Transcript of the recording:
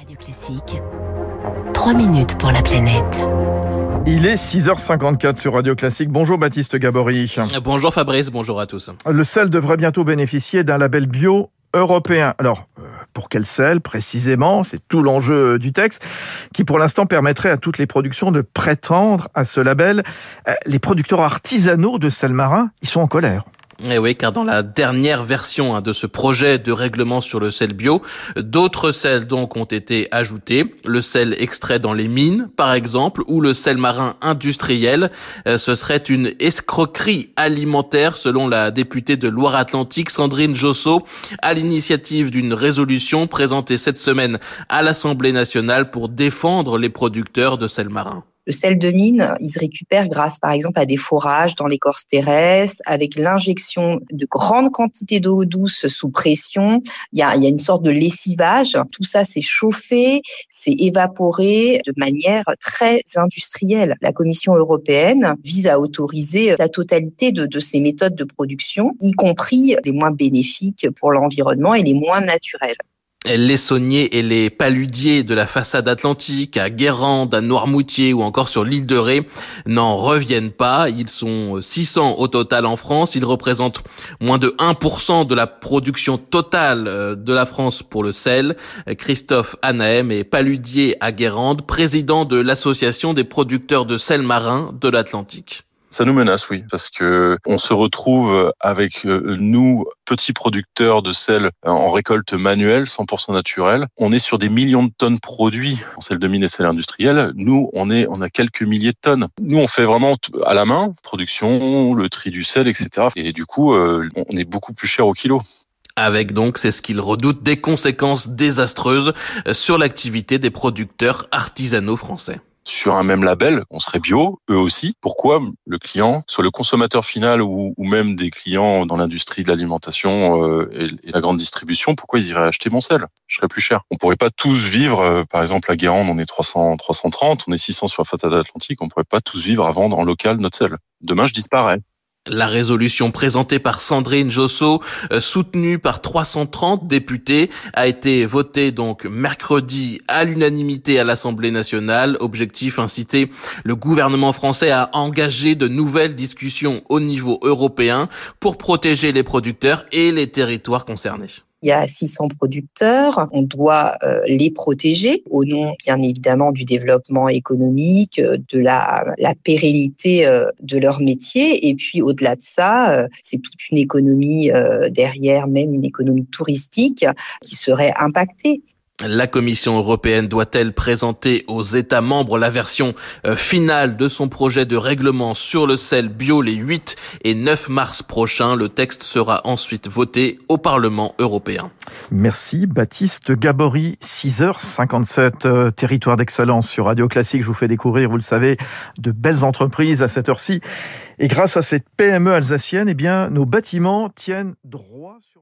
Radio Classique, 3 minutes pour la planète. Il est 6h54 sur Radio Classique. Bonjour Baptiste Gabory. Bonjour Fabrice, bonjour à tous. Le sel devrait bientôt bénéficier d'un label bio européen. Alors, euh, pour quel sel précisément? C'est tout l'enjeu du texte qui pour l'instant permettrait à toutes les productions de prétendre à ce label. Euh, les producteurs artisanaux de sel marin, ils sont en colère. Eh oui, car dans la dernière version hein, de ce projet de règlement sur le sel bio, d'autres sels donc ont été ajoutés. Le sel extrait dans les mines, par exemple, ou le sel marin industriel. Euh, ce serait une escroquerie alimentaire, selon la députée de Loire-Atlantique, Sandrine Josso, à l'initiative d'une résolution présentée cette semaine à l'Assemblée nationale pour défendre les producteurs de sel marin. Le sel de mine, il se récupère grâce, par exemple, à des forages dans l'écorce terrestre, avec l'injection de grandes quantités d'eau douce sous pression. Il y a, il y a une sorte de lessivage. Tout ça, c'est chauffé, c'est évaporé de manière très industrielle. La Commission européenne vise à autoriser la totalité de, de ces méthodes de production, y compris les moins bénéfiques pour l'environnement et les moins naturelles les sauniers et les paludiers de la façade atlantique, à Guérande, à Noirmoutier ou encore sur l'île de Ré n'en reviennent pas. Ils sont 600 au total en France. Ils représentent moins de 1% de la production totale euh, de la France pour le sel. Christophe Anahem est paludier à Guérande, président de l'association des producteurs de sel marin de l'Atlantique. Ça nous menace, oui, parce que on se retrouve avec euh, nous, petits producteurs de sel euh, en récolte manuelle, 100% naturel. On est sur des millions de tonnes produits en sel de mine et sel industriel. Nous, on est, on a quelques milliers de tonnes. Nous, on fait vraiment à la main, production, le tri du sel, etc. Et du coup, euh, on est beaucoup plus cher au kilo avec donc, c'est ce qu'il redoute, des conséquences désastreuses sur l'activité des producteurs artisanaux français sur un même label, on serait bio, eux aussi. Pourquoi le client, soit le consommateur final ou, même des clients dans l'industrie de l'alimentation euh, et, la grande distribution, pourquoi ils iraient acheter mon sel? Je serais plus cher. On pourrait pas tous vivre, euh, par exemple à Guérande, on est 300, 330, on est 600 sur la façade atlantique, on pourrait pas tous vivre à vendre en local notre sel. Demain, je disparais. La résolution présentée par Sandrine Josso, euh, soutenue par 330 députés, a été votée donc mercredi à l'unanimité à l'Assemblée nationale. Objectif inciter le gouvernement français à engager de nouvelles discussions au niveau européen pour protéger les producteurs et les territoires concernés. Il y a 600 producteurs, on doit euh, les protéger au nom bien évidemment du développement économique, euh, de la, la pérennité euh, de leur métier. Et puis au-delà de ça, c'est toute une économie derrière, même une économie touristique qui serait impactée. La Commission européenne doit-elle présenter aux États membres la version euh, finale de son projet de règlement sur le sel bio les 8 et 9 mars prochains? Le texte sera ensuite voté au Parlement européen. Merci Baptiste Gabory, 6h57, euh, territoire d'excellence sur Radio Classique. Je vous fais découvrir, vous le savez, de belles entreprises à cette heure-ci. Et grâce à cette PME alsacienne, eh bien, nos bâtiments tiennent droit sur